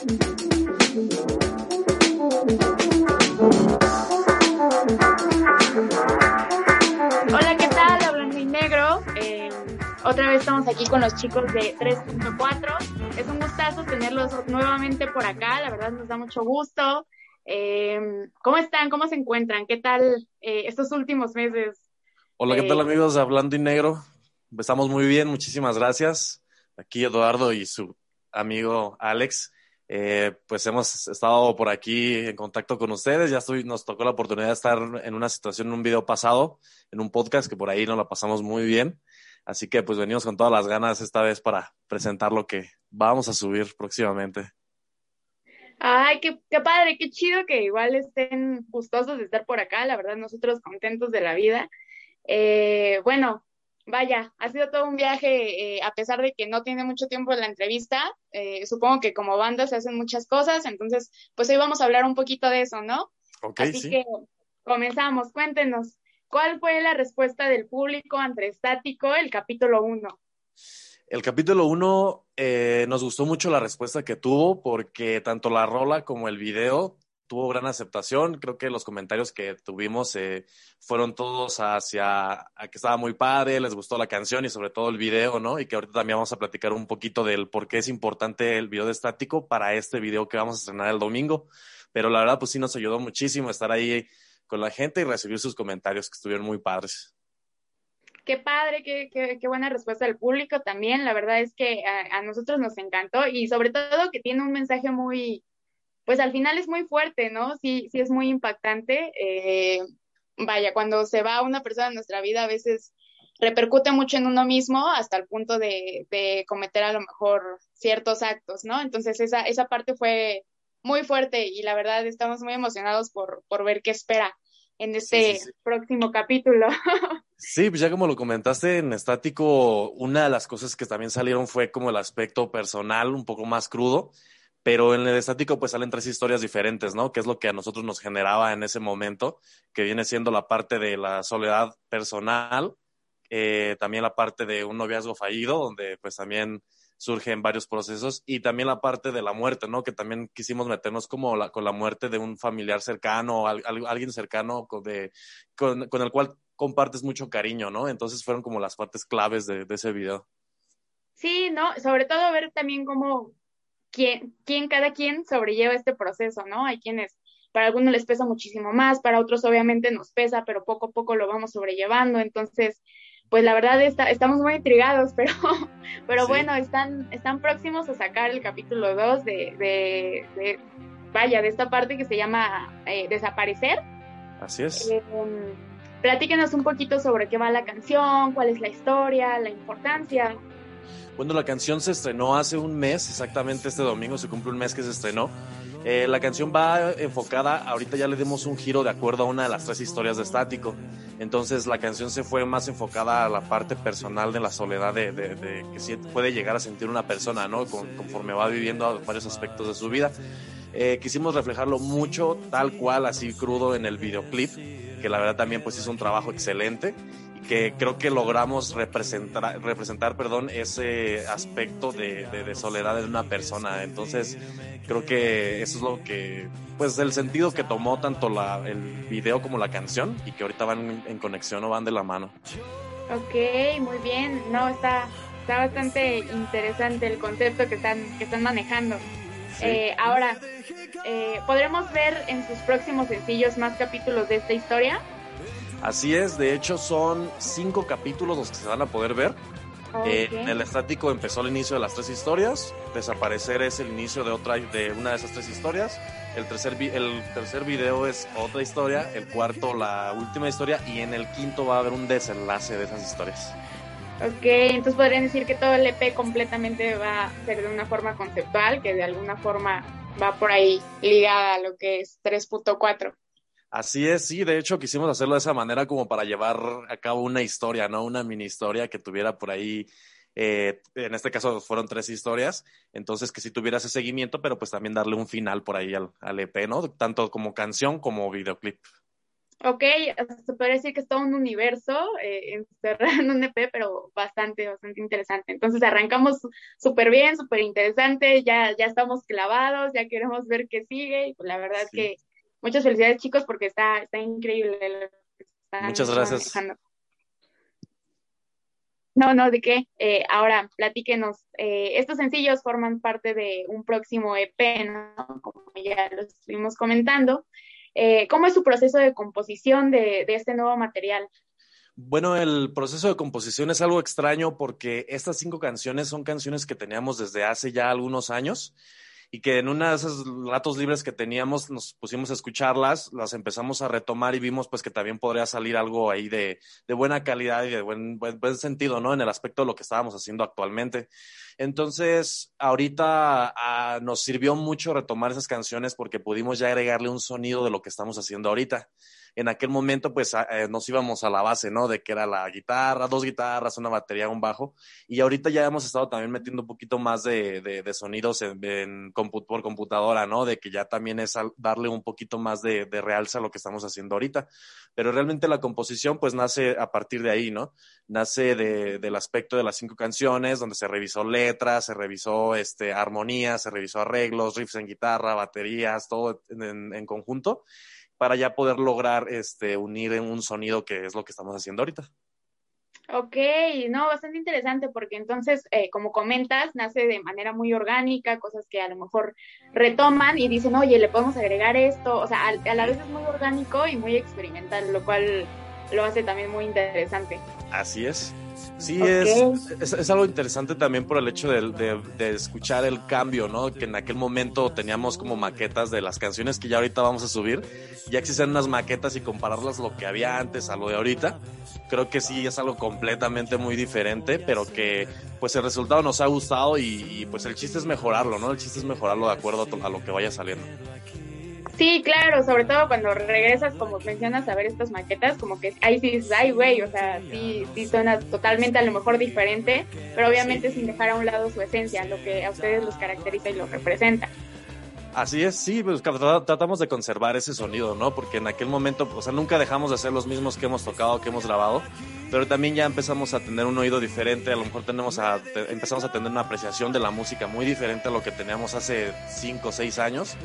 Hola, ¿qué tal? Hablando en negro. Eh, otra vez estamos aquí con los chicos de 3.4. Es un gustazo tenerlos nuevamente por acá. La verdad nos da mucho gusto. Eh, ¿Cómo están? ¿Cómo se encuentran? ¿Qué tal eh, estos últimos meses? Hola, ¿qué tal amigos de Hablando en Negro? Estamos muy bien, muchísimas gracias. Aquí Eduardo y su amigo Alex. Eh, pues hemos estado por aquí en contacto con ustedes. Ya estoy, nos tocó la oportunidad de estar en una situación, en un video pasado, en un podcast que por ahí nos la pasamos muy bien. Así que pues venimos con todas las ganas esta vez para presentar lo que vamos a subir próximamente. Ay, qué, qué padre, qué chido que igual estén gustosos de estar por acá. La verdad, nosotros contentos de la vida. Eh, bueno, Vaya, ha sido todo un viaje, eh, a pesar de que no tiene mucho tiempo en la entrevista. Eh, supongo que como banda se hacen muchas cosas, entonces, pues hoy vamos a hablar un poquito de eso, ¿no? Ok, Así sí. que comenzamos. Cuéntenos, ¿cuál fue la respuesta del público ante Estático, el capítulo 1? El capítulo 1 eh, nos gustó mucho la respuesta que tuvo porque tanto la rola como el video tuvo gran aceptación. Creo que los comentarios que tuvimos eh, fueron todos hacia a que estaba muy padre, les gustó la canción y sobre todo el video, ¿no? Y que ahorita también vamos a platicar un poquito del por qué es importante el video de estático para este video que vamos a estrenar el domingo. Pero la verdad, pues sí nos ayudó muchísimo estar ahí con la gente y recibir sus comentarios que estuvieron muy padres. Qué padre, qué, qué, qué buena respuesta del público también. La verdad es que a, a nosotros nos encantó y sobre todo que tiene un mensaje muy, pues al final es muy fuerte, ¿no? Sí, sí es muy impactante. Eh, vaya, cuando se va una persona en nuestra vida, a veces repercute mucho en uno mismo hasta el punto de, de cometer a lo mejor ciertos actos, ¿no? Entonces esa, esa parte fue muy fuerte y la verdad estamos muy emocionados por, por ver qué espera en este Sí, sí, sí. próximo capítulo. Sí, pues ya como lo comentaste en estático, una de las cosas que también salieron fue como el aspecto personal, un poco más crudo, pero en el estático pues salen tres historias diferentes, ¿no? Que es lo que a nosotros nos generaba en ese momento, que viene siendo la parte de la soledad personal, eh, también la parte de un noviazgo fallido, donde pues también surgen varios procesos, y también la parte de la muerte, ¿no? Que también quisimos meternos como la, con la muerte de un familiar cercano, al, al, alguien cercano con, el cual compartes mucho cariño, ¿no? Entonces fueron como las partes claves de ese video. Sí, ¿no? Sobre todo ver también cómo quién, quién, cada quien sobrelleva este proceso, ¿no? Hay quienes, para algunos les pesa muchísimo más, para otros obviamente nos pesa, pero poco a poco lo vamos sobrellevando. Entonces, pues la verdad está, estamos muy intrigados, pero, pero Sí. bueno, están, están próximos a sacar el capítulo 2 de, de, de, vaya, de esta parte que se llama eh, Desaparecer. Así es. Eh, platíquenos un poquito sobre qué va la canción, cuál es la historia, la importancia. Bueno, la canción se estrenó hace un mes, exactamente este domingo se cumple un mes que se estrenó. Eh, la canción va enfocada, ahorita ya le dimos un giro de acuerdo a una de las tres historias de Estático. Entonces la canción se fue más enfocada a la parte personal de la soledad de, de, que puede llegar a sentir una persona, ¿no? Con, conforme va viviendo varios aspectos de su vida. Eh, quisimos reflejarlo mucho, tal cual, así crudo en el videoclip, que la verdad también pues hizo un trabajo excelente que creo que logramos representar, representar perdón, ese aspecto de, de, de soledad de una persona. Entonces creo que eso es lo que, pues el sentido que tomó tanto la, el video como la canción y que ahorita van en conexión o van de la mano. Ok, muy bien. No, está, está bastante interesante el concepto que están, que están manejando. Sí. Eh, ahora, eh, ¿podremos ver en sus próximos sencillos más capítulos de esta historia? Así es, de hecho son cinco capítulos los que se van a poder ver. Okay. Eh, en el estático empezó el inicio de las tres historias, desaparecer es el inicio de otra de una de esas tres historias, el tercer el tercer video es otra historia, el cuarto la última historia y en el quinto va a haber un desenlace de esas historias. Ok, entonces podrían decir que todo el EP completamente va a ser de una forma conceptual, que de alguna forma va por ahí ligada a lo que es 3.4. Así es, sí, de hecho quisimos hacerlo de esa manera como para llevar a cabo una historia, ¿no? Una mini historia que tuviera por ahí, eh, en este caso fueron tres historias, entonces que sí tuviera ese seguimiento, pero pues también darle un final por ahí al, al EP, ¿no? Tanto como canción como videoclip. Ok, se puede decir que es todo un universo eh, encerrado en un EP, pero bastante, bastante interesante. Entonces arrancamos súper bien, súper interesante, ya, ya estamos clavados, ya queremos ver qué sigue. Y pues la verdad es que muchas felicidades chicos porque está, está increíble. Muchas gracias. No, no, ¿de qué? Eh, ahora, platíquenos. Eh, estos sencillos forman parte de un próximo EP, ¿no? Como ya lo estuvimos comentando. Eh, ¿Cómo es su proceso de composición de, de este nuevo material? Bueno, el proceso de composición es algo extraño porque estas cinco canciones son canciones que teníamos desde hace ya algunos años y que en una de esos ratos libres que teníamos nos pusimos a escucharlas, las empezamos a retomar y vimos pues que también podría salir algo ahí de, de buena calidad y de buen, buen, sentido, ¿no? En el aspecto de lo que estábamos haciendo actualmente. Entonces, ahorita ah, nos sirvió mucho retomar esas canciones porque pudimos ya agregarle un sonido de lo que estamos haciendo ahorita en aquel momento pues eh, nos íbamos a la base, ¿no? De que era la guitarra, dos guitarras, una batería, un bajo. Y ahorita ya hemos estado también metiendo un poquito más de, de, de sonidos en, en por computadora, ¿no? De que ya también es darle un poquito más de, de realza a lo que estamos haciendo ahorita. Pero realmente la composición pues nace a partir de ahí, ¿no? Nace de, del aspecto de las cinco canciones, donde se revisó letras, se revisó este, armonías, se revisó arreglos, riffs en guitarra, baterías, todo en conjunto para ya poder lograr este, unir en un sonido que es lo que estamos haciendo ahorita. Ok, no, bastante interesante porque entonces, eh, como comentas, nace de manera muy orgánica, cosas que a lo mejor retoman y dicen, oye, le podemos agregar esto, o sea, a, a la vez es muy orgánico y muy experimental, lo cual lo hace también muy interesante. Así es. Sí, es, es, es, algo interesante también por el hecho de, de, de, escuchar el cambio, ¿no? Que en aquel momento teníamos como maquetas de las canciones que ya ahorita vamos a subir. Ya existen unas maquetas y compararlas lo que había antes a lo de ahorita. Creo que sí es algo completamente muy diferente, pero que pues el resultado nos ha gustado y, y pues el chiste es mejorarlo, ¿no? El chiste es mejorarlo de acuerdo a, a lo que vaya saliendo. Sí, claro, sobre todo cuando regresas, como mencionas, a ver estas maquetas, como que ahí sí dices, ay, güey, o sea, sí, sí suena totalmente a lo mejor diferente, pero obviamente sin dejar a un lado su esencia, lo que a ustedes los caracteriza y los representa. Así es, sí, pues tratamos de conservar ese sonido, ¿no? Porque en aquel momento, o sea, nunca dejamos de hacer los mismos que hemos tocado, que hemos grabado, pero también ya empezamos a tener un oído diferente, a lo mejor tenemos a, empezamos a tener una apreciación de la música muy diferente a lo que teníamos hace 5 o 6 años.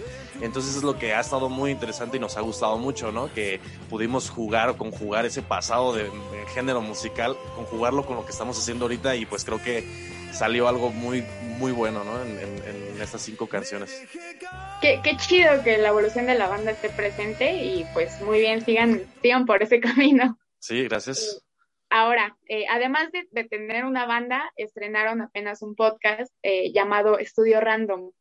Entonces es lo que ha estado muy interesante y nos ha gustado mucho, ¿no? Que pudimos jugar o conjugar ese pasado de, de género musical, conjugarlo con lo que estamos haciendo ahorita y pues creo que salió algo muy, muy bueno, ¿no? En, en, en estas cinco canciones. Qué, qué, chido que la evolución de la banda esté presente y pues muy bien, sigan, sigan por ese camino. Sí, gracias. Ahora, eh, además de, de, tener una banda, estrenaron apenas un podcast eh, llamado Estudio Random.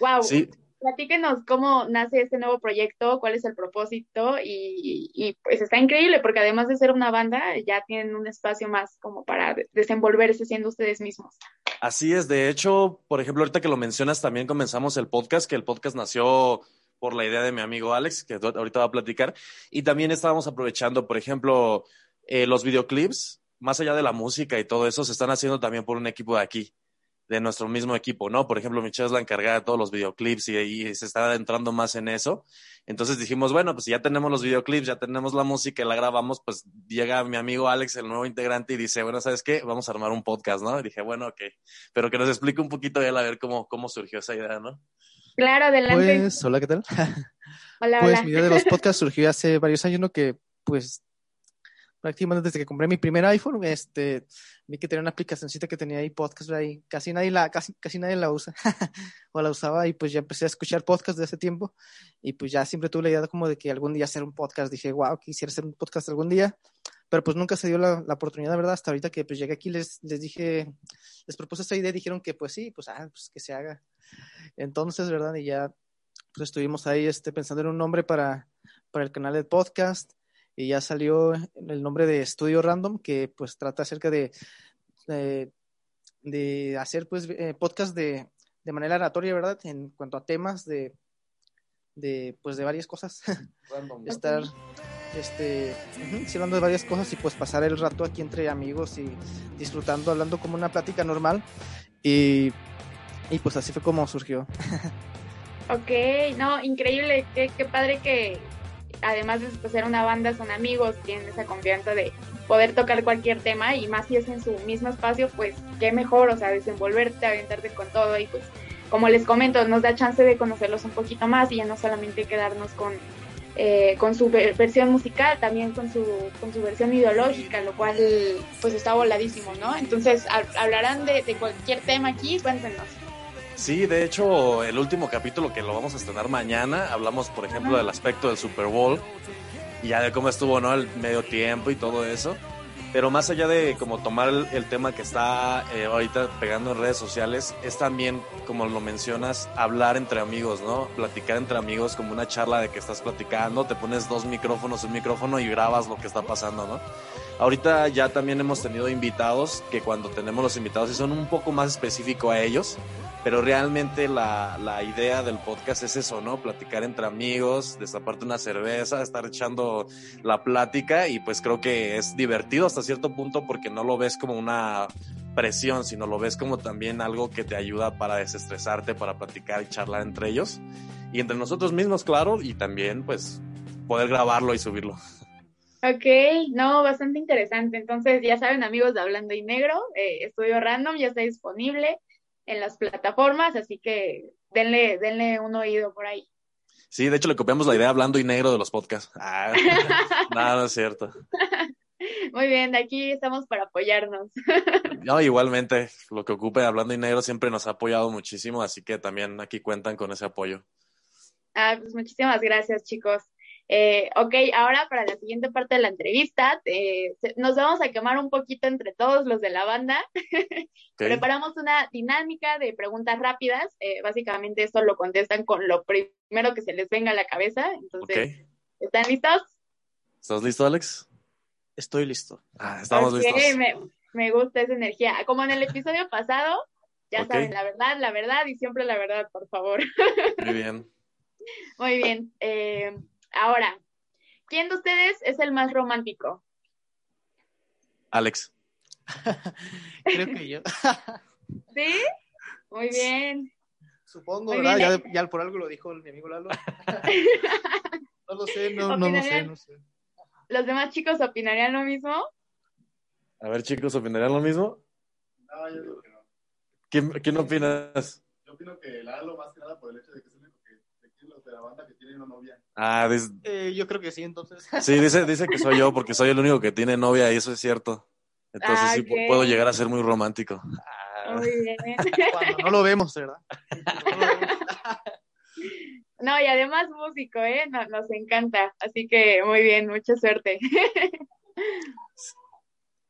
¡Wow! Sí. Platíquenos cómo nace este nuevo proyecto, cuál es el propósito y, pues está increíble porque además de ser una banda ya tienen un espacio más como para desenvolverse siendo ustedes mismos. Así es, de hecho, por ejemplo, ahorita que lo mencionas también comenzamos el podcast, que el podcast nació por la idea de mi amigo Alex, que ahorita va a platicar, y también estábamos aprovechando, por ejemplo, eh, los videoclips, más allá de la música y todo eso, se están haciendo también por un equipo de aquí de nuestro mismo equipo, ¿no? Por ejemplo, Michelle es la encargada de todos los videoclips y, y se está adentrando más en eso. Entonces dijimos, bueno, pues ya tenemos los videoclips, ya tenemos la música y la grabamos, pues llega mi amigo Alex, el nuevo integrante, y dice, bueno, ¿sabes qué? Vamos a armar un podcast, ¿no? Y dije, bueno, ok, pero que nos explique un poquito él a ver cómo, cómo surgió esa idea, ¿no? Claro, adelante. Pues, hola, ¿qué tal? Hola, pues hola. mi idea de los podcasts surgió hace varios años, ¿no? Que, pues, prácticamente desde que compré mi primer iPhone, este, vi que tenía una aplicacióncita que tenía ahí podcast ahí, casi nadie la, casi, casi nadie la usa, o la usaba y pues ya empecé a escuchar podcast de ese tiempo y pues ya siempre tuve la idea como de que algún día hacer un podcast, dije, wow, quisiera hacer un podcast algún día, pero pues nunca se dio la, la oportunidad, ¿verdad? Hasta ahorita que pues llegué aquí les, les dije, les propuse esta idea y dijeron que pues sí, pues, ah, pues que se haga. Entonces, ¿verdad? Y ya pues estuvimos ahí este, pensando en un nombre para, para el canal de podcast y ya salió el nombre de Estudio Random, que pues trata acerca de, de, de hacer pues eh, podcast de, de, manera aleatoria, ¿verdad? En cuanto a temas de, de pues de varias cosas. Random. Estar este, uh -huh, hablando de varias cosas y pues pasar el rato aquí entre amigos y disfrutando, hablando como una plática normal. Y, y pues así fue como surgió. ok, no, increíble, qué, qué padre que además de pues, ser una banda, son amigos, tienen esa confianza de poder tocar cualquier tema y más si es en su mismo espacio, pues qué mejor, o sea, desenvolverte, aventarte con todo y pues como les comento, nos da chance de conocerlos un poquito más y ya no solamente quedarnos con, eh, con su versión musical, también con su, con su versión ideológica, lo cual pues está voladísimo, ¿no? Entonces, hablarán de, de cualquier tema aquí, cuéntenos. Sí, de hecho, el último capítulo que lo vamos a estrenar mañana, hablamos, por ejemplo, del aspecto del Super Bowl y ya de cómo estuvo, ¿no? El medio tiempo y todo eso. Pero más allá de como tomar el, tema que está eh, ahorita pegando en redes sociales, es también, como lo mencionas, hablar entre amigos, ¿no? Platicar entre amigos como una charla de que estás platicando, te pones dos micrófonos, un micrófono y grabas lo que está pasando, ¿no? Ahorita ya también hemos tenido invitados que cuando tenemos los invitados y son un poco más específicos a ellos, pero realmente la, la, idea del podcast es eso, ¿no? Platicar entre amigos, destaparte una cerveza, estar echando la plática y pues creo que es divertido hasta cierto punto porque no lo ves como una presión, sino lo ves como también algo que te ayuda para desestresarte, para platicar y charlar entre ellos y entre nosotros mismos, claro, y también pues poder grabarlo y subirlo. Ok, no, bastante interesante. Entonces, ya saben, amigos de Hablando y Negro, eh, Estudio Random ya está disponible en las plataformas, así que denle, denle un oído por ahí. Sí, de hecho le copiamos la idea hablando y negro de los podcasts. Ah, nada, no es cierto. Muy bien, de aquí estamos para apoyarnos. No, igualmente, lo que ocupe Hablando y Negro siempre nos ha apoyado muchísimo, así que también aquí cuentan con ese apoyo. Ah, pues muchísimas gracias, chicos. Eh, ok, ahora para la siguiente parte de la entrevista, eh, nos vamos a quemar un poquito entre todos los de la banda. Preparamos una dinámica de preguntas rápidas. Eh, básicamente esto lo contestan con lo primero que se les venga a la cabeza. Entonces, ¿están listos? ¿Estás listo, Alex? Estoy listo. Ah, estamos listos. Me, me, gusta esa energía. Como en el episodio pasado, ya saben, la verdad, la verdad y siempre la verdad, por favor. Muy bien. Muy bien. Ahora, ¿quién de ustedes es el más romántico? Alex. Creo que yo. ¿Sí? Muy bien. Supongo, ¿verdad? Ya, por algo lo dijo mi amigo Lalo. no lo sé, no, no lo sé, no sé. ¿Los demás chicos opinarían lo mismo? A ver, chicos, ¿opinarían lo mismo? No, yo digo que no. ¿Quién, quién opinas? Yo opino que Lalo, más que nada, por el hecho de que la banda que tiene una novia. Ah, eh, yo creo que sí, entonces. Sí, dice, dice que soy yo porque soy el único que tiene novia y eso es cierto. Entonces sí ah, puedo llegar a ser muy romántico. Muy bien. Cuando no lo vemos, ¿verdad? No, y además músico, ¿eh? Nos, nos encanta. Así que muy bien, mucha suerte.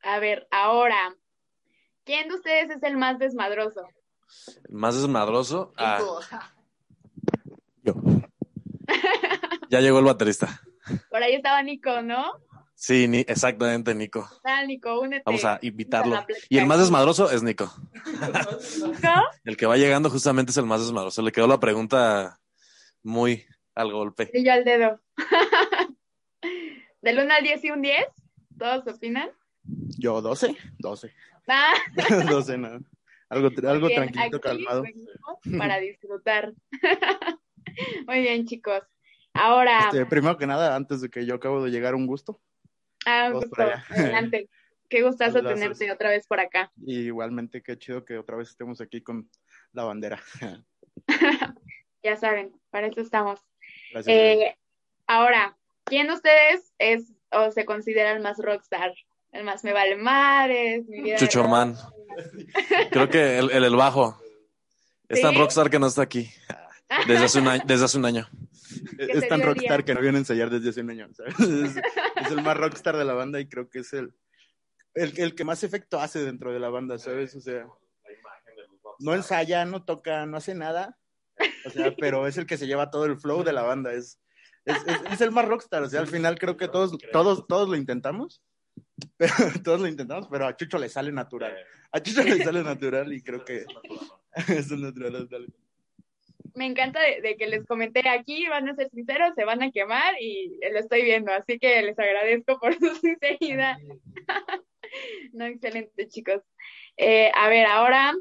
A ver, ahora, ¿quién de ustedes es el más desmadroso? ¿El más desmadroso? Ah, ya llegó el baterista. Por ahí estaba Nico, ¿no? Sí, ni, exactamente, Nico. Nico, únete. Vamos a invitarlo. Y el más desmadroso es Nico. ¿No? El que va llegando justamente es el más desmadroso. Le quedó la pregunta muy al golpe. Y yo al dedo. ¿Del 1 al 10 y un 10? ¿Todos opinan? Yo 12, 12. Ah. 12, no. Algo, algo tranquilo, calmado. Para disfrutar. Muy bien, chicos. Ahora. Este, primero que nada, antes de que yo acabo de llegar, un gusto. Ah, un gusto. Adelante. Qué gustazo tenerte otra vez por acá. Y igualmente, qué chido que otra vez estemos aquí con la bandera. ya saben, para eso estamos. Gracias. Eh, ahora, ¿quién de ustedes es o se considera el más rockstar? El más me vale madres, mi vida. Creo que el, el, bajo. Es tan rockstar que no está aquí. Desde hace un año. Desde hace un año. Es tan rockstar que no viene a ensayar desde hace un año. Es, el más rockstar de la banda y creo que es el, el, que más efecto hace dentro de la banda, ¿sabes? O sea, no ensaya, no toca, no hace nada. O sea, pero es el que se lleva todo el flow de la banda. Es, es, es, el más rockstar. O sea, al final creo que todos, todos, todos lo intentamos. Pero, todos lo intentamos, pero a Chucho le sale natural. A Chucho le sale natural y creo que es natural me encanta de, que les comenté aquí, van a ser sinceros, se van a quemar y lo estoy viendo, así que les agradezco por su sinceridad. no, excelente, chicos. Eh, a ver, ahora,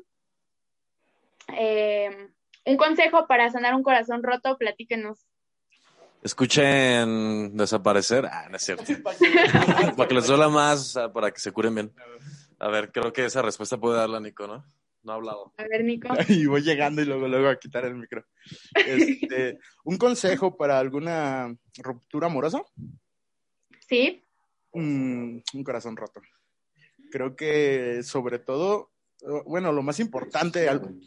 eh, un consejo para sanar un corazón roto, platíquenos. Escuchen desaparecer. Ah, no es cierto. para que les duela más, para que se curen bien. A ver, creo que esa respuesta puede darla Nico, ¿no? No ha hablado. A ver, Nico. Y voy llegando y luego, luego a quitar el micro. Este, ¿Un consejo para alguna ruptura amorosa? Sí. Mm, un corazón roto. Creo que sobre todo, bueno, lo más importante, al,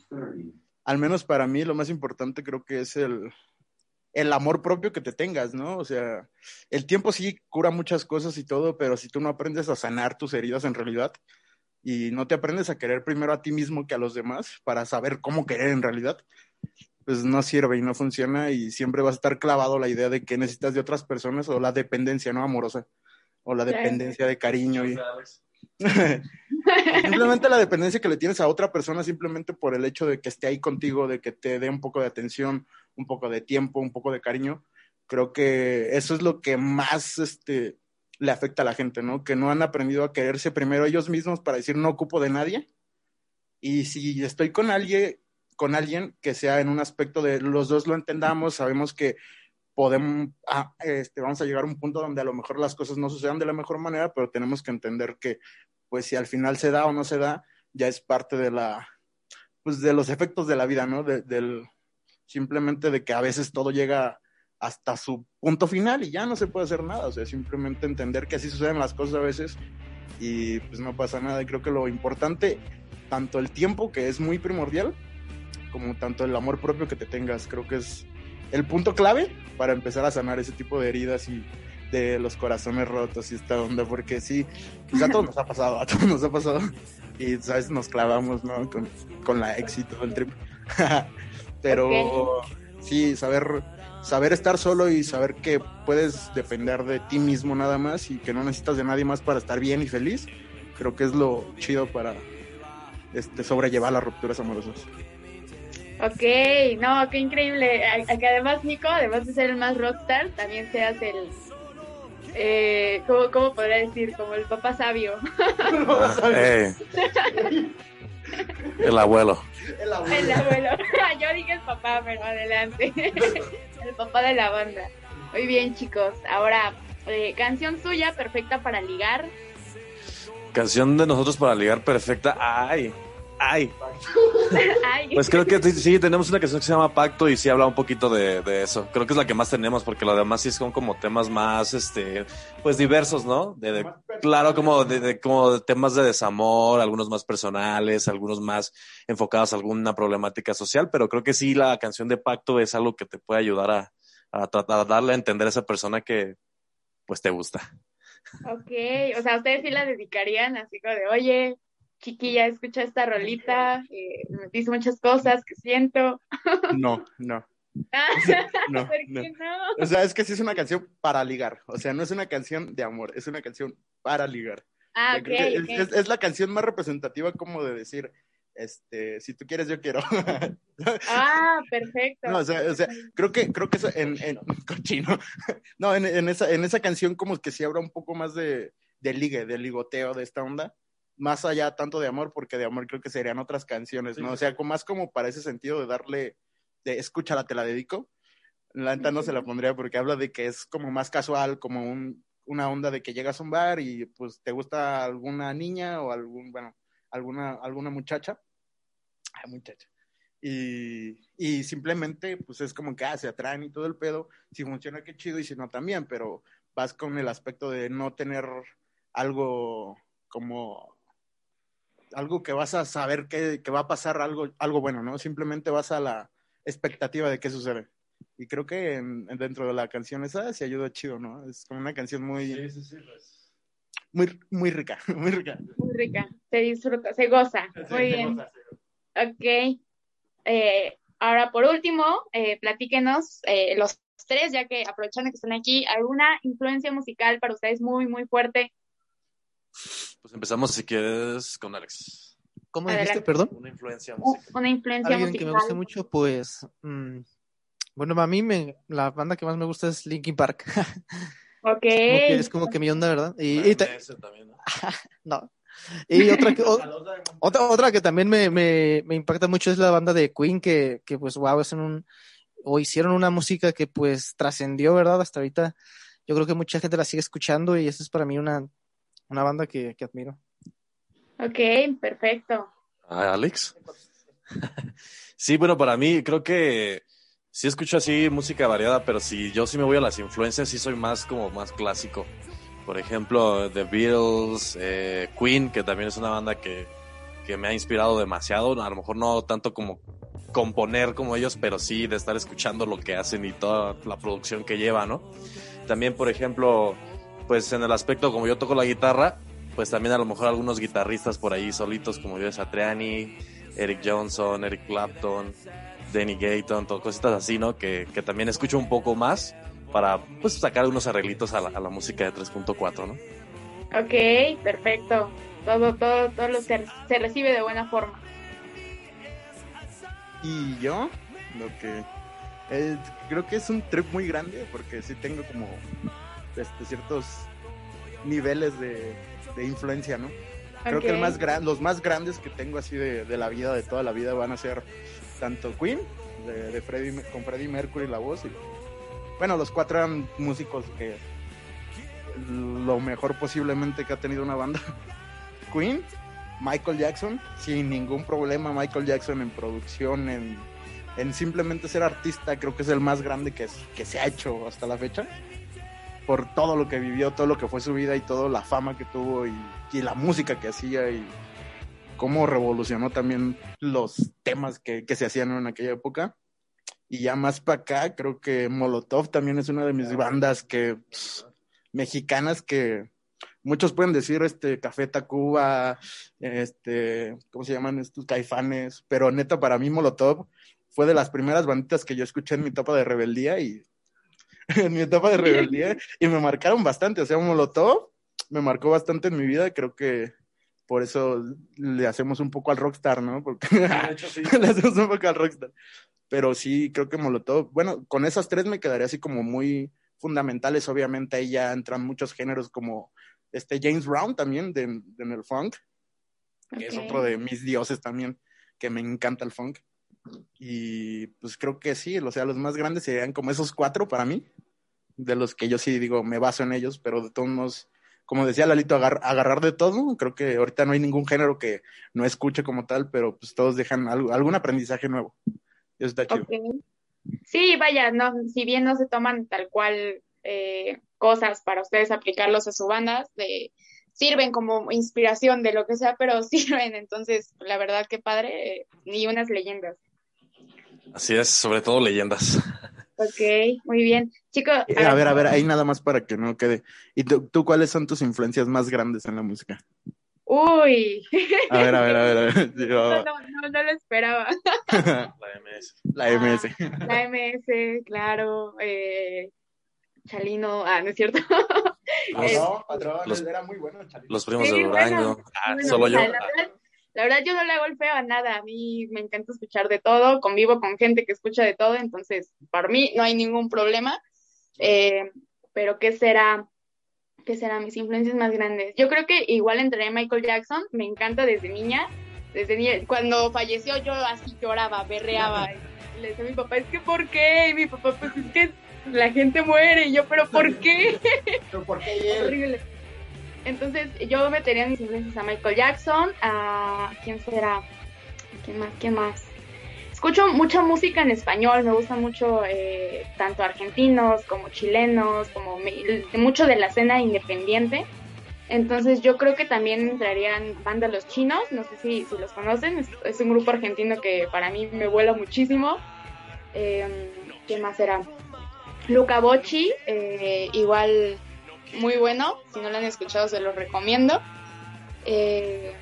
al menos para mí, lo más importante creo que es el, el amor propio que te tengas, ¿no? O sea, el tiempo sí cura muchas cosas y todo, pero si tú no aprendes a sanar tus heridas en realidad y no te aprendes a querer primero a ti mismo que a los demás para saber cómo querer en realidad, pues no sirve y no funciona y siempre vas a estar clavado la idea de que necesitas de otras personas o la dependencia, ¿no? Amorosa o la dependencia de cariño y simplemente la dependencia que le tienes a otra persona simplemente por el hecho de que esté ahí contigo, de que te dé un poco de atención, un poco de tiempo, un poco de cariño. Creo que eso es lo que más este, le afecta a la gente, ¿no? Que no han aprendido a quererse primero ellos mismos para decir no ocupo de nadie. Y si estoy con alguien, con alguien que sea en un aspecto de los dos lo entendamos, sabemos que podemos, ah, este, vamos a llegar a un punto donde a lo mejor las cosas no sucedan de la mejor manera, pero tenemos que entender que, pues, si al final se da o no se da, ya es parte de la, pues, de los efectos de la vida, ¿no? del, simplemente de que a veces todo llega hasta su punto final y ya no se puede hacer nada, o sea, simplemente entender que así suceden las cosas a veces y pues no pasa nada. Y creo que lo importante, tanto el tiempo, que es muy primordial, como tanto el amor propio que te tengas, creo que es el punto clave para empezar a sanar ese tipo de heridas y de los corazones rotos y esta onda, porque sí, pues a todos nos ha pasado, a todos nos ha pasado y sabes, nos clavamos, ¿no? Con, con la éxito del trip. Pero sí, saber, saber estar solo y saber que puedes depender de ti mismo nada más y que no necesitas de nadie más para estar bien y feliz, creo que es lo chido para este, sobrellevar las rupturas amorosas. Ok, no, qué increíble. Que además, Nico, además de ser el más rockstar, también seas el. Eh, ¿cómo, ¿Cómo podría decir? Como el papá sabio. Eh. el abuelo. El abuelo. El abuelo. Yo dije el papá, pero adelante. el papá de la banda. Muy bien, chicos. Ahora, eh, canción suya perfecta para ligar. Canción de nosotros para ligar perfecta. Ay, ay. Pues creo que sí, tenemos una canción que se llama Pacto y sí habla un poquito de, eso. Creo que es la que más tenemos porque lo demás sí son como temas más, este, pues diversos, ¿no? De, claro, como de, como temas de desamor, algunos más personales, algunos más enfocados a alguna problemática social, pero creo que sí la canción de Pacto es algo que te puede ayudar a, a de darle a entender a esa persona que, pues, te gusta. Ok, o sea, ustedes sí la dedicarían así como de, oye, chiquilla, escucha esta rolita, eh, me dice muchas cosas que siento. No, no. No, ¿Por no. O sea, es que sí es una canción para ligar. O sea, no es una canción de amor, es una canción para ligar. Ah, okay, Es, la canción más representativa como de decir, este, si tú quieres, yo quiero. ah, perfecto. No, o sea, o sea, creo que, creo que eso en, en cochino. No, en, en, esa, en esa canción como que sí habrá un poco más de, de ligue, de ligoteo de esta onda más allá tanto de amor, porque de amor creo que serían otras canciones, ¿no? O sea, más como para ese sentido de darle, de escúchala, te la dedico. La neta no se la pondría porque habla de que es como más casual, como un, una onda de que llegas a un bar y pues te gusta alguna niña o algún, bueno, alguna, alguna muchacha. Ah, muchacha. Y, y, simplemente pues es como que ah, se atraen y todo el pedo. Si funciona, qué chido, y si no, también, pero vas con el aspecto de no tener algo como algo que vas a saber que, va a pasar algo, algo bueno, ¿no? Simplemente vas a la expectativa de qué sucede. Y creo que dentro de la canción esa se ayuda chido, ¿no? Es como una canción muy... Pues. Muy, muy rica, muy rica. Muy rica, se disfruta, se goza. muy bien. Ok. Eh, ahora, por último, eh, platíquenos eh, los tres, ya que aprovechando que están aquí, ¿alguna influencia musical para ustedes muy, muy fuerte pues empezamos, si quieres, con Alex. ¿Cómo dijiste, perdón? Una influencia musical. Una influencia Alguien que me guste mucho, pues. Mm, bueno, a mí me, la banda que más me gusta es Linkin Park. Ok. Es como que, mi onda, ¿verdad? Y, también, ¿no? Y otra que, otra, otra que también me, me, me, impacta mucho es la banda de Queen, que, que pues, wow, es un, o hicieron una música que pues trascendió, ¿verdad? Hasta ahorita yo creo que mucha gente la sigue escuchando y esa es para mí una, una banda que, que admiro. Ok, perfecto. Ah, Alex. sí, bueno, para mí creo que sí escucho así música variada, pero si yo sí me voy a las influencias, sí soy más como más clásico. Por ejemplo, The Beatles, eh, Queen, que también es una banda que, que me ha inspirado demasiado. A lo mejor no tanto como componer como ellos, pero sí de estar escuchando lo que hacen y toda la producción que lleva, ¿no? También, por ejemplo, pues en el aspecto como yo toco la guitarra, pues también a lo mejor algunos guitarristas por ahí solitos como yo Satriani, Eric Johnson, Eric Clapton, Danny Gayton, todo, cositas así, ¿no? Que, que, también escucho un poco más para pues sacar unos arreglitos a la, a la música de 3.4, ¿no? Ok, perfecto. Todo, todo, todo lo se, se recibe de buena forma. Y yo, lo que eh, creo que es un trip muy grande porque sí tengo como este, ciertos niveles de, de influencia, ¿no? Creo okay. que el más gran, los más grandes que tengo así de, de, la vida, de toda la vida, van a ser tanto Queen, de, de Freddie, con Freddie Mercury la voz, y bueno, los cuatro eran músicos que lo mejor posiblemente que ha tenido una banda. Queen, Michael Jackson, sin ningún problema, Michael Jackson en producción, en, en simplemente ser artista, creo que es el más grande que, que se ha hecho hasta la fecha por todo lo que vivió, todo lo que fue su vida y toda la fama que tuvo y, y la música que hacía y cómo revolucionó también los temas que, que se hacían en aquella época. Y ya más para acá, creo que Molotov también es una de mis bandas que pss, mexicanas que muchos pueden decir este Café Tacuba, este, ¿cómo se llaman estos caifanes? Pero neta, para mí Molotov fue de las primeras banditas que yo escuché en mi etapa de rebeldía y en mi etapa de rebeldía y me marcaron bastante. O sea, Molotov me marcó bastante en mi vida. Creo que por eso le hacemos un poco al rockstar, ¿no? Porque De hecho, sí. le hacemos un poco al rockstar. Pero sí, creo que Molotov, bueno, con esas tres me quedaría así como muy fundamentales. Obviamente ahí ya entran muchos géneros como este James Brown también de, de en el funk, que es otro de mis dioses también, que me encanta el funk. Y pues creo que sí, o sea, los más grandes serían como esos cuatro para mí, de los que yo sí digo, me baso en ellos, pero de todos modos, como decía Lalito, agar agarrar de todo. Creo que ahorita no hay ningún género que no escuche como tal, pero pues todos dejan algo, algún aprendizaje nuevo. Eso está chido. Okay. Sí, vaya, no, si bien no se toman tal cual eh, cosas para ustedes aplicarlos a su banda, de, sirven como inspiración de lo que sea, pero sirven. Entonces, la verdad que padre, eh, ni unas leyendas. Así es, sobre todo leyendas. Ok, muy bien. Chicos. A, a ver, a ver, ahí nada más para que no quede. ¿Y tú, tú, cuáles son tus influencias más grandes en la música? Uy. A ver, a ver, a ver. A ver. Yo... No, no, no, lo esperaba. La MS. La MS. Ah, la MS, claro. Eh, Chalino, ah, no es cierto. Los, no, patrón, los, era muy bueno Chalino. Los primos sí, de Durango. Bueno, ah, bueno, solo yo. La verdad, la verdad, yo no le hago el feo a nada. A mí me encanta escuchar de todo, convivo con gente que escucha de todo, entonces para mí no hay ningún problema. Eh, pero ¿qué será? ¿Qué serán mis influencias más grandes? Yo creo que igual entraré Michael Jackson, me encanta desde niña. Desde niña, cuando falleció yo así lloraba, berreaba. Y le decía a mi papá, es que ¿por qué? Y mi papá, pues es que la gente muere. Y yo, ¿pero por qué? ¿Pero por qué? Horrible. Entonces yo metería mis influencias a Michael Jackson, a quién será, quién más, quién más. Escucho mucha música en español, me gusta mucho eh, tanto argentinos como chilenos, como me, mucho de la escena independiente. Entonces yo creo que también entrarían banda Los Chinos, no sé si, si los conocen, es, un grupo argentino que para mí me vuela muchísimo. Eh, ¿Qué más será? Luca Bocci, eh, igual muy bueno. Si no lo han escuchado, se los recomiendo. Eh,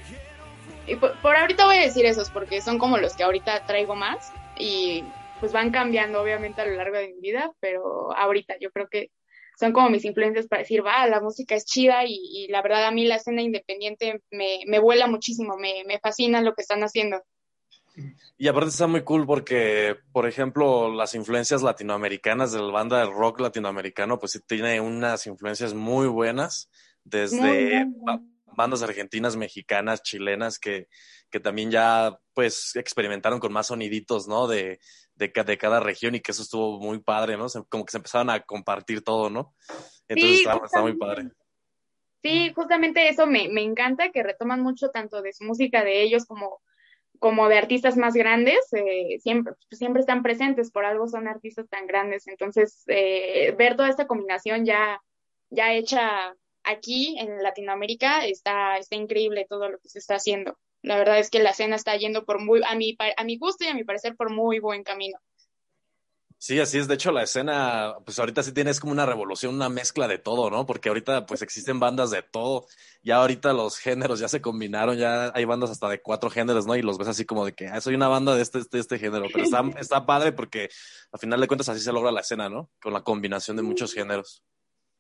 y por, ahorita voy a decir esos porque son como los que ahorita traigo más y pues van cambiando obviamente a lo largo de mi vida, pero ahorita yo creo que son como mis influencias para decir, va, la música es chida y, y la verdad a mí la escena independiente me, me vuela muchísimo, me, me fascina lo que están haciendo. Y aparte está muy cool porque, por ejemplo, las influencias latinoamericanas de la banda del rock latinoamericano, pues sí tiene unas influencias muy buenas, desde muy bandas argentinas, mexicanas, chilenas, que, que también ya pues experimentaron con más soniditos, ¿no? De, de, de, cada región y que eso estuvo muy padre, ¿no? como que se empezaron a compartir todo, ¿no? Entonces sí, está, muy padre. Sí, justamente eso me, me encanta, que retoman mucho tanto de su música de ellos como como de artistas más grandes, eh, siempre, siempre están presentes, por algo son artistas tan grandes. Entonces, eh, ver toda esta combinación ya, ya hecha aquí en Latinoamérica está, está increíble todo lo que se está haciendo. La verdad es que la escena está yendo por muy, a mi, a mi gusto y a mi parecer, por muy buen camino. Sí, así es. De hecho, la escena, pues ahorita sí tienes como una revolución, una mezcla de todo, ¿no? Porque ahorita pues existen bandas de todo. Ya ahorita los géneros ya se combinaron, ya hay bandas hasta de cuatro géneros, ¿no? Y los ves así como de que, ah, soy una banda de este, este, este género. Pero está, está padre porque al final de cuentas así se logra la escena, ¿no? Con la combinación de muchos géneros.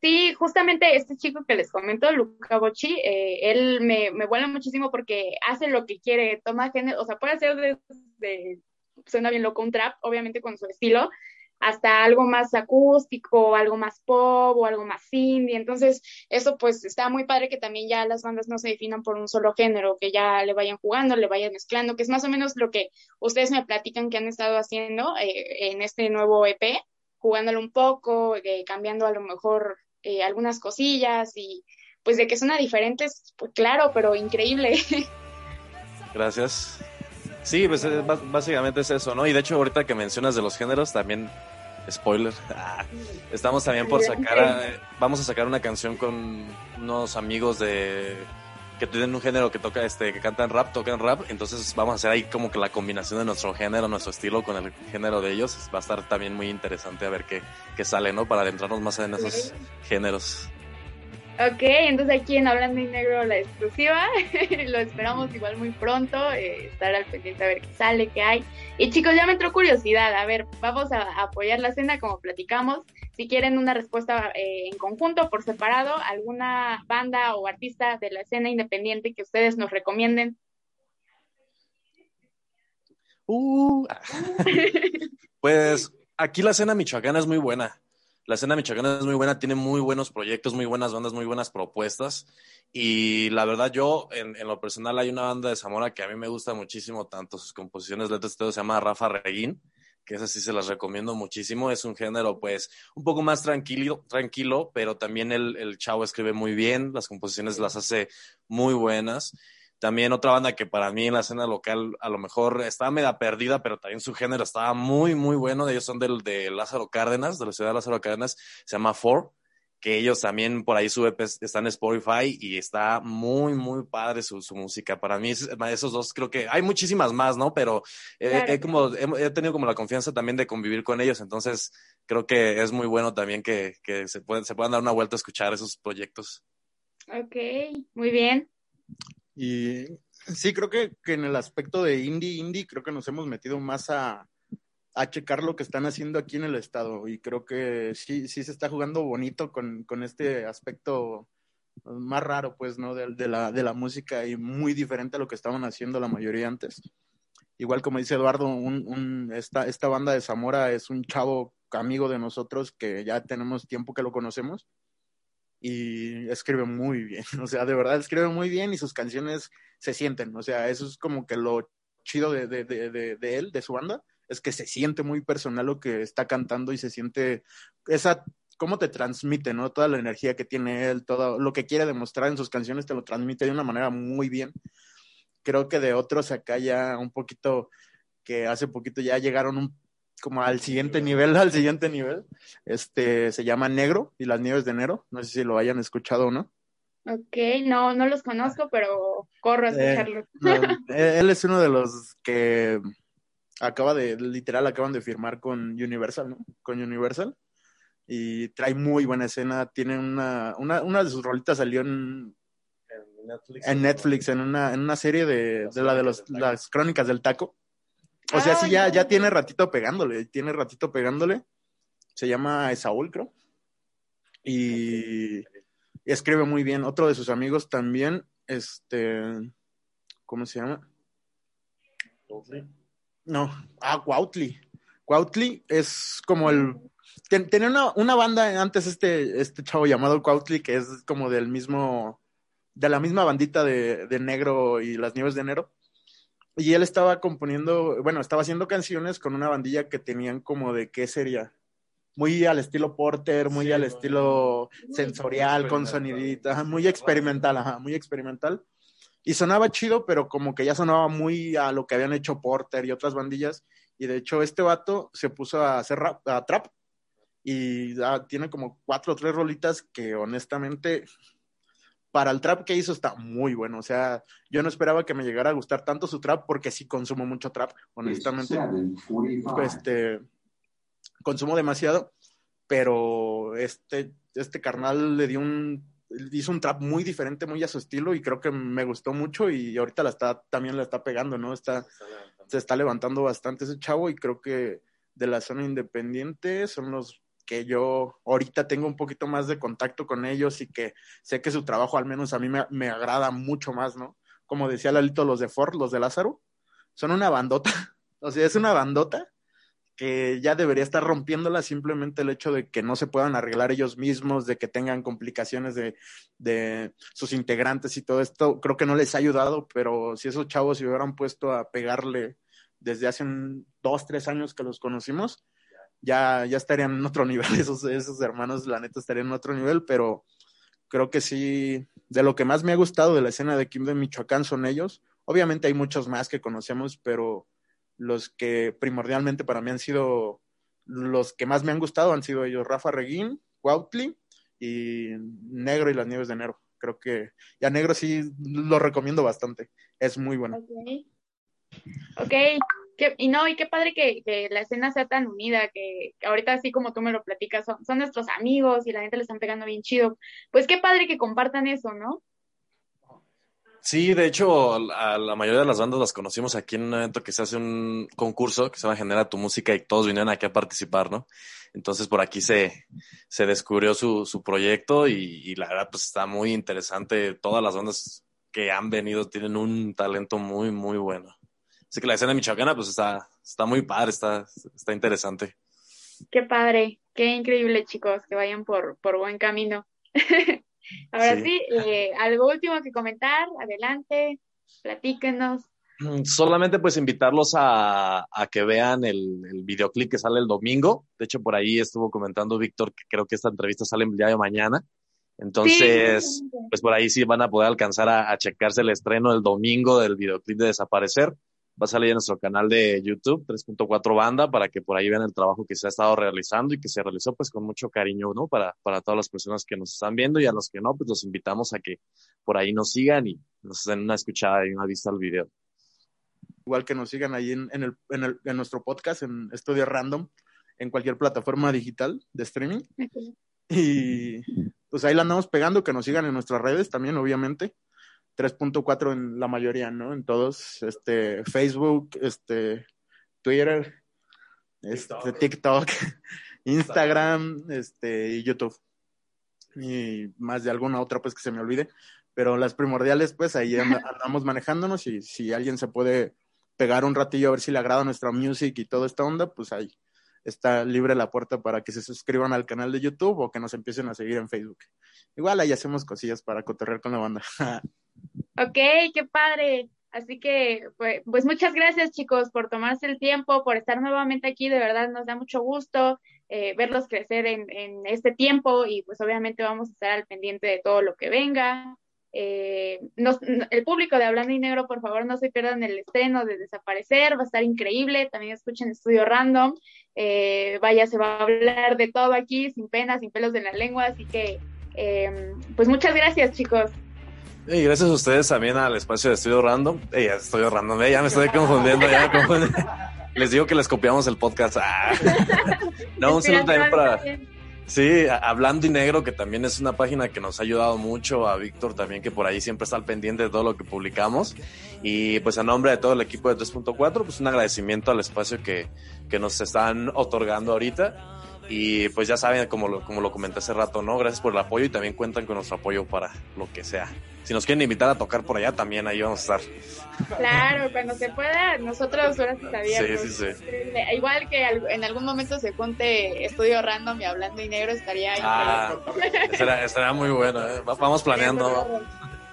Sí, justamente este chico que les comento, Luca Bocci, eh, él me, me vuela muchísimo porque hace lo que quiere, toma género, o sea, puede hacer de, suena bien loco un trap, obviamente con su estilo, hasta algo más acústico, algo más pop o algo más indie. Entonces, eso pues está muy padre que también ya las bandas no se definan por un solo género, que ya le vayan jugando, le vayan mezclando, que es más o menos lo que ustedes me platican que han estado haciendo eh, en este nuevo EP, jugándolo un poco, eh, cambiando a lo mejor eh, algunas cosillas y pues de que suena diferentes, pues claro, pero increíble. Gracias. Sí, pues eh, básicamente es eso, ¿no? Y de hecho, ahorita que mencionas de los géneros, también, spoiler, estamos también por sacar, vamos a sacar una canción con unos amigos de que tienen un género que toca, este, que cantan rap, tocan rap, entonces vamos a hacer ahí como que la combinación de nuestro género, nuestro estilo con el género de ellos, va a estar también muy interesante a ver qué, qué sale, ¿no? Para adentrarnos más en esos géneros. Ok, entonces aquí en Hablando en Negro la exclusiva, lo esperamos igual muy pronto, eh, estar al pendiente a ver qué sale, qué hay. Y chicos, ya me entró curiosidad, a ver, vamos a, apoyar la cena como platicamos. Si quieren una respuesta eh, en conjunto, por separado, alguna banda o artista de la escena independiente que ustedes nos recomienden. Uh. pues aquí la escena michoacana es muy buena la escena michoacana es muy buena, tiene muy buenos proyectos, muy buenas bandas, muy buenas propuestas. Y la verdad, yo, en, lo personal, hay una banda de Zamora que a mí me gusta muchísimo, tanto sus composiciones, letras, todo se llama Rafa Reguín, que esa sí se las recomiendo muchísimo. Es un género, pues, un poco más tranquilo, tranquilo pero también el, el chavo escribe muy bien, las composiciones las hace muy buenas. También otra banda que para mí en la escena local a lo mejor estaba media perdida, pero también su género estaba muy, muy bueno. Ellos son del, de Lázaro Cárdenas, de la ciudad de Lázaro Cárdenas, se llama Four, que ellos también por ahí sube, están en Spotify y está muy, muy padre su, su música. Para mí, esos dos creo que hay muchísimas más, ¿no? Pero he, como, he, tenido como la confianza también de convivir con ellos, entonces creo que es muy bueno también que, que se, pueden, se puedan dar una vuelta a escuchar esos proyectos. Ok, muy bien. Y sí, creo que, que, en el aspecto de indie, indie, creo que nos hemos metido más a, a checar lo que están haciendo aquí en el estado. Y creo que sí, sí se está jugando bonito con, con este aspecto más raro, pues, ¿no? De, de, la, de la música y muy diferente a lo que estaban haciendo la mayoría antes. Igual como dice Eduardo, un, un, esta, esta banda de Zamora es un chavo amigo de nosotros que ya tenemos tiempo que lo conocemos y escribe muy bien, o sea, de verdad escribe muy bien y sus canciones se sienten, o sea, eso es como que lo chido de, de, de, de, él, de su banda, es que se siente muy personal lo que está cantando y se siente esa, cómo te transmite, ¿no? Toda la energía que tiene él, todo lo que quiere demostrar en sus canciones te lo transmite de una manera muy bien. Creo que de otros acá ya un poquito, que hace poquito ya llegaron un como al siguiente nivel, al siguiente nivel. Este se llama Negro y las Nieves de Enero. No sé si lo hayan escuchado o no. Ok, no, no los conozco, pero corro a eh, escucharlos. él es uno de los que acaba de, literal, acaban de firmar con Universal, ¿no? Con Universal. Y trae muy buena escena. Tiene una, una, una de sus rolitas salió en, Netflix, en, Netflix, en una, en una serie de, de la de los, las crónicas del taco. O sea, sí, ya, ya tiene ratito pegándole, tiene ratito pegándole. Se llama Esaúl, creo. Y escribe muy bien. Otro de sus amigos también, este, ¿cómo se llama? No, ah, Cuautli. Cuautli es como el... tenía una, una, banda antes este, este chavo llamado Cuautli que es como del mismo, de la misma bandita de, de Negro y las Nieves de Enero y él estaba componiendo, bueno, estaba haciendo canciones con una bandilla que tenían como de qué sería. Muy al estilo Porter, muy al estilo sensorial, con sonidita, muy experimental, ajá, muy experimental. Y sonaba chido, pero como que ya sonaba muy a lo que habían hecho Porter y otras bandillas. Y de hecho, este vato se puso a hacer rap, a trap y ah, tiene como cuatro o tres rolitas que honestamente para el trap que hizo está muy bueno. O sea, yo no esperaba que me llegara a gustar tanto su trap porque sí consumo mucho trap, honestamente. Este, consumo demasiado, pero este, este carnal le dio un, hizo un trap muy diferente, muy a su estilo y creo que me gustó mucho y ahorita la está, también la está pegando, ¿no? Está, se está levantando bastante ese chavo y creo que de la zona independiente son los que yo ahorita tengo un poquito más de contacto con ellos y que sé que su trabajo al menos a mí me, agrada mucho más, ¿no? Como decía Lalito, los de Ford, los de Lázaro, son una bandota, o sea, es una bandota que ya debería estar rompiéndola simplemente el hecho de que no se puedan arreglar ellos mismos, de que tengan complicaciones de, de sus integrantes y todo esto, creo que no les ha ayudado, pero si esos chavos se hubieran puesto a pegarle desde hace un, dos, tres años que los conocimos, ya, ya estarían en otro nivel, esos, esos hermanos, la neta, estarían en otro nivel, pero creo que sí, de lo que más me ha gustado de la escena de Kim de Michoacán son ellos. Obviamente hay muchos más que conocemos, pero los que primordialmente para mí han sido los que más me han gustado han sido ellos, Rafa Reguín, Cuautli y Negro y las Nieves de Enero. Creo que ya Negro sí lo recomiendo bastante, es muy bueno. Ok, y no, y qué padre que, la escena sea tan unida, que, ahorita así como tú me lo platicas, son, son, nuestros amigos y la gente le están pegando bien chido. Pues qué padre que compartan eso, ¿no? Sí, de hecho, a la mayoría de las bandas las conocimos aquí en un evento que se hace un concurso que se llama Genera tu música y todos vinieron aquí a participar, ¿no? Entonces por aquí se, se descubrió su, su proyecto y la verdad pues está muy interesante. Todas las bandas que han venido tienen un talento muy, muy bueno. Así que la escena michoacana, pues está, está muy padre, está, está interesante. Qué padre, qué increíble, chicos, que vayan por, por buen camino. Ahora sí, eh, algo último que comentar, adelante, platíquenos. Mm, solamente pues invitarlos a, a que vean el, el, videoclip que sale el domingo. De hecho, por ahí estuvo comentando Víctor que creo que esta entrevista sale el día de mañana. Entonces, pues por ahí sí van a poder alcanzar a, a checarse el estreno el domingo del videoclip de Desaparecer va a salir en nuestro canal de YouTube, 3.4 Banda, para que por ahí vean el trabajo que se ha estado realizando y que se realizó pues con mucho cariño, ¿no? Para, para todas las personas que nos están viendo y a los que no, pues los invitamos a que por ahí nos sigan y nos den una escuchada y una vista al video. Igual que nos sigan ahí en, en, el, en, el, en nuestro podcast, en Estudio Random, en cualquier plataforma digital de streaming. Y pues ahí la andamos pegando, que nos sigan en nuestras redes también, obviamente. 3.4 en la mayoría, ¿no? En todos, este, Facebook, este, Twitter, este, TikTok, Instagram, este, y YouTube. Y más de alguna otra, pues que se me olvide. Pero las primordiales, pues ahí andamos manejándonos y si alguien se puede pegar un ratillo a ver si le agrada nuestra music y toda esta onda, pues ahí está libre la puerta para que se suscriban al canal de YouTube o que nos empiecen a seguir en Facebook. Igual ahí hacemos cosillas para cotorrear con la banda. Ok, qué padre. Así que, pues, pues, muchas gracias chicos por tomarse el tiempo, por estar nuevamente aquí. De verdad nos da mucho gusto eh, verlos crecer en, en, este tiempo y pues obviamente vamos a estar al pendiente de todo lo que venga. Eh, el público de Hablando y Negro, por favor, no se pierdan el estreno de Desaparecer, va a estar increíble. También escuchen Estudio Random. Eh, vaya, se va a hablar de todo aquí, sin pena, sin pelos en la lengua. Así que, eh, pues muchas gracias chicos. Y gracias a ustedes también al espacio de Estudio Random. Eh, Estudio Random, eh, ya me estoy confundiendo. Ya les digo que les copiamos el podcast. Ah. No, un saludo también para. Sí, Hablando y Negro, que también es una página que nos ha ayudado mucho, a Víctor también, que por ahí siempre está al pendiente de todo lo que publicamos. Y pues a nombre de todo el equipo de 3.4, pues un agradecimiento al espacio que, que nos están otorgando ahorita. Y pues ya saben, como lo, como lo comenté hace rato, ¿no? Gracias por el apoyo y también cuentan con nuestro apoyo para lo que sea. Si nos quieren invitar a tocar por allá, también ahí vamos a estar. Claro, cuando se pueda, nosotros sí sabíamos. Sí, sí, sí. Igual que en algún momento se junte estudio random y hablando y negro, estaría ahí. Ah, estaría, muy bueno, ¿eh? Vamos planeando.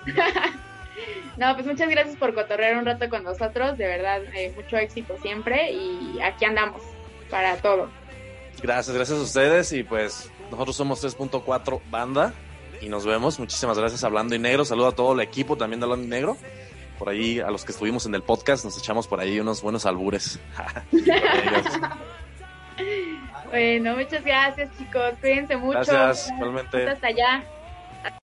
No, pues muchas gracias por cotorrear un rato con nosotros, de verdad, eh, mucho éxito siempre y aquí andamos para todo. Gracias, gracias a ustedes y pues nosotros somos 3.4 Banda y nos vemos. Muchísimas gracias Hablando y Negro. Saludo a todo el equipo también de Hablando y Negro. Por ahí, a los que estuvimos en el podcast, nos echamos por ahí unos buenos albures. bueno, muchas gracias chicos. Cuídense mucho. Gracias, igualmente. Hasta allá.